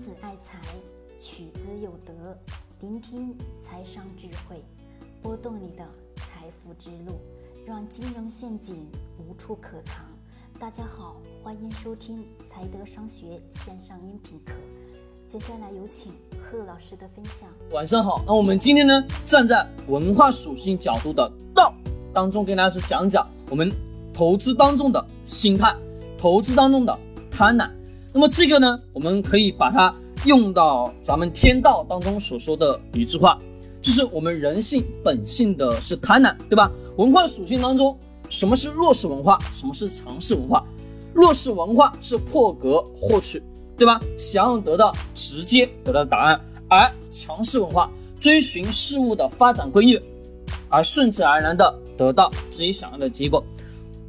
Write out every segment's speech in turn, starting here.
子爱财，取之有德。聆听财商智慧，拨动你的财富之路，让金融陷阱无处可藏。大家好，欢迎收听财德商学线上音频课。接下来有请贺老师的分享。晚上好，那我们今天呢，站在文化属性角度的道当中，跟大家去讲讲我们投资当中的心态，投资当中的贪婪。那么这个呢，我们可以把它用到咱们天道当中所说的一句话，就是我们人性本性的是贪婪，对吧？文化属性当中，什么是弱势文化，什么是强势文化？弱势文化是破格获取，对吧？想要得到直接得到答案，而强势文化追寻事物的发展规律，而顺其而然的得到自己想要的结果。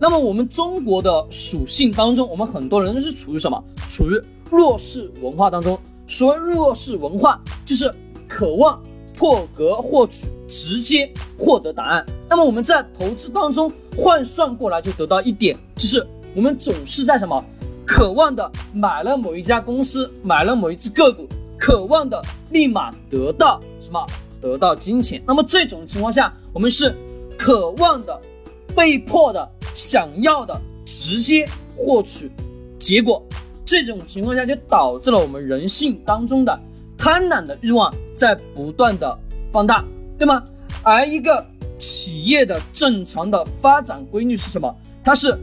那么我们中国的属性当中，我们很多人是处于什么？处于弱势文化当中。所谓弱势文化，就是渴望破格获取，直接获得答案。那么我们在投资当中换算过来，就得到一点，就是我们总是在什么？渴望的买了某一家公司，买了某一只个股，渴望的立马得到什么？得到金钱。那么这种情况下，我们是渴望的，被迫的。想要的直接获取结果，这种情况下就导致了我们人性当中的贪婪的欲望在不断的放大，对吗？而一个企业的正常的发展规律是什么？它是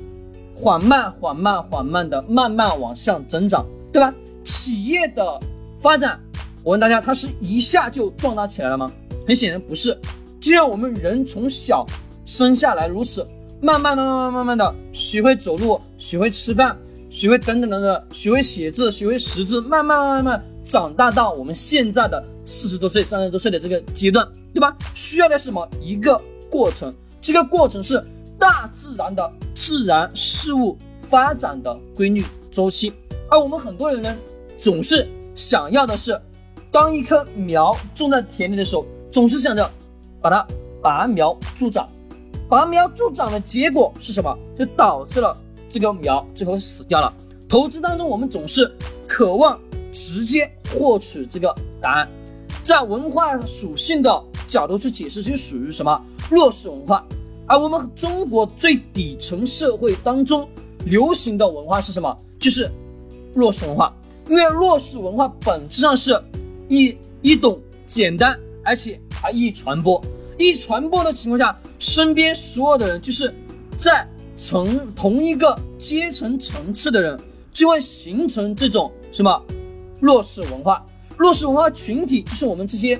缓慢、缓慢、缓慢的慢慢往上增长，对吧？企业的发展，我问大家，它是一下就壮大起来了吗？很显然不是，就像我们人从小生下来如此。慢慢慢慢慢慢慢的学会走路，学会吃饭，学会等等等等，学会写字，学会识字，慢慢慢慢长大到我们现在的四十多岁、三十多岁的这个阶段，对吧？需要的是什么？一个过程，这个过程是大自然的自然事物发展的规律周期。而我们很多人呢，总是想要的是，当一棵苗种在田里的时候，总是想着把它拔苗助长。拔苗助长的结果是什么？就导致了这个苗最后死掉了。投资当中，我们总是渴望直接获取这个答案，在文化属性的角度去解释，就属于什么弱势文化。而我们中国最底层社会当中流行的文化是什么？就是弱势文化。因为弱势文化本质上是易易懂、简单，而且还易传播。一传播的情况下。身边所有的人，就是在从同一个阶层层次的人，就会形成这种什么弱势文化。弱势文化群体就是我们这些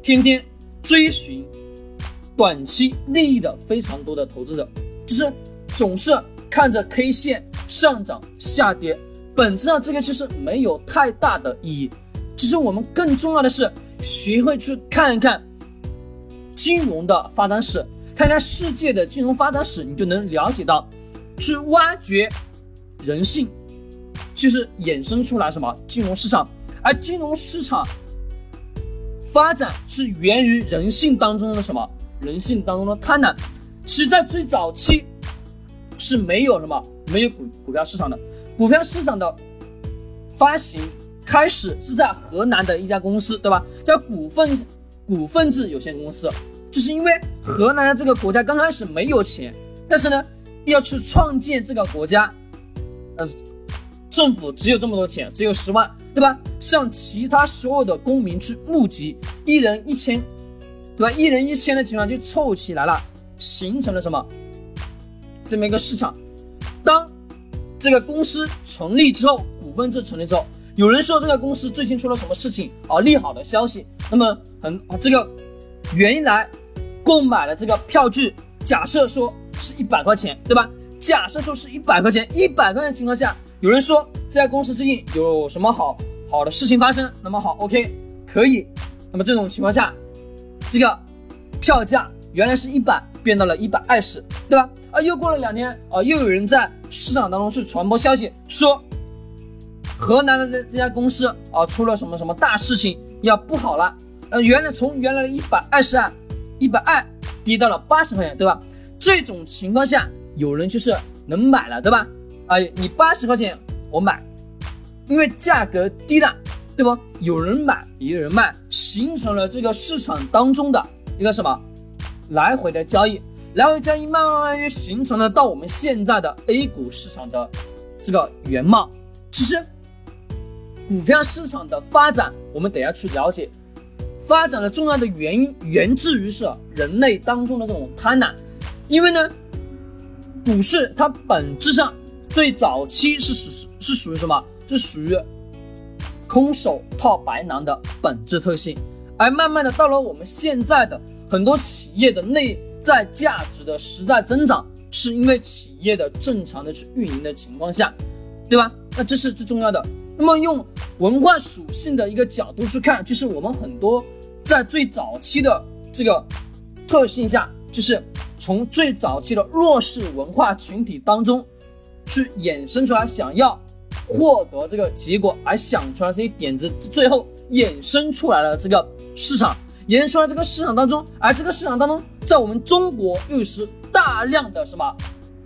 天天追寻短期利益的非常多的投资者，就是总是看着 K 线上涨下跌，本质上这个其实没有太大的意义。其实我们更重要的是学会去看一看。金融的发展史，看看世界的金融发展史，你就能了解到，去挖掘人性，就是衍生出来什么金融市场，而金融市场发展是源于人性当中的什么？人性当中的贪婪。其实，在最早期是没有什么，没有股股票市场的，股票市场的发行开始是在河南的一家公司，对吧？叫股份股份制有限公司。就是因为河南这个国家刚开始没有钱，但是呢，要去创建这个国家，呃，政府只有这么多钱，只有十万，对吧？向其他所有的公民去募集，一人一千，对吧？一人一千的情况就凑起来了，形成了什么？这么一个市场。当这个公司成立之后，股份制成立之后，有人说这个公司最近出了什么事情啊？利好的消息，那么很这个原来。购买了这个票据，假设说是一百块钱，对吧？假设说是一百块钱，一百块钱情况下，有人说这家公司最近有什么好好的事情发生，那么好，OK，可以。那么这种情况下，这个票价原来是一百，变到了一百二十，对吧？啊，又过了两天，啊，又有人在市场当中去传播消息，说河南的这这家公司啊出了什么什么大事情，要不好了。呃，原来从原来的一百二十二。一百二跌到了八十块钱，对吧？这种情况下，有人就是能买了，对吧？啊，你八十块钱我买，因为价格低了，对吧？有人买也有人卖，形成了这个市场当中的一个什么来回的交易，来回交易慢慢慢就形成了到我们现在的 A 股市场的这个原貌。其实，股票市场的发展，我们得要去了解，发展的重要的原因源自于是人类当中的这种贪婪，因为呢，股市它本质上最早期是属是属于什么？是属于空手套白狼的本质特性，而慢慢的到了我们现在的很多企业的内在价值的实在增长，是因为企业的正常的去运营的情况下，对吧？那这是最重要的。那么用文化属性的一个角度去看，就是我们很多在最早期的这个特性下，就是从最早期的弱势文化群体当中去衍生出来，想要。获得这个结果而想出来这些点子，最后衍生出来了这个市场，衍生出来这个市场当中，而这个市场当中，在我们中国又是大量的什么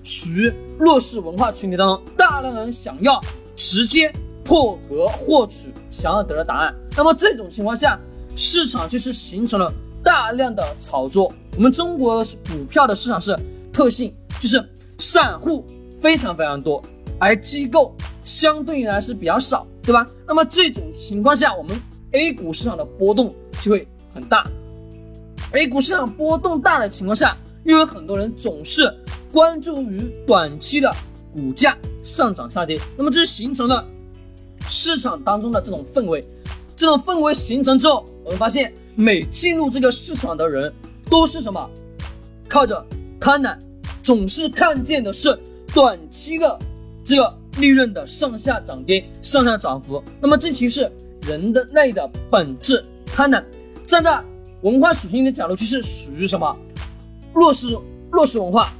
属于弱势文化群体当中，大量人想要直接破格获取想要得的答案，那么这种情况下，市场就是形成了大量的炒作。我们中国股票的市场是特性，就是散户非常非常多，而机构。相对来是比较少，对吧？那么这种情况下，我们 A 股市场的波动就会很大。A 股市场波动大的情况下，又有很多人总是关注于短期的股价上涨下跌，那么这就形成了市场当中的这种氛围。这种氛围形成之后，我们发现每进入这个市场的人都是什么？靠着贪婪，总是看见的是短期的这个。利润的上下涨跌、上下涨幅，那么这其实是人的类的本质贪婪。站在文化属性的角度，就是属于什么弱势弱势文化，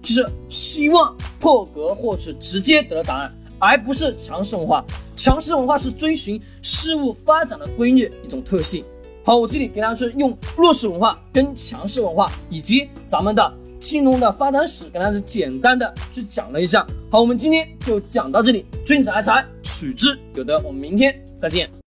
就是希望破格获取直接得到答案，而不是强势文化。强势文化是追寻事物发展的规律一种特性。好，我这里给大家去用弱势文化跟强势文化以及咱们的。金融的发展史，跟大家简单的去讲了一下。好，我们今天就讲到这里。君子爱财，取之有德。我们明天再见。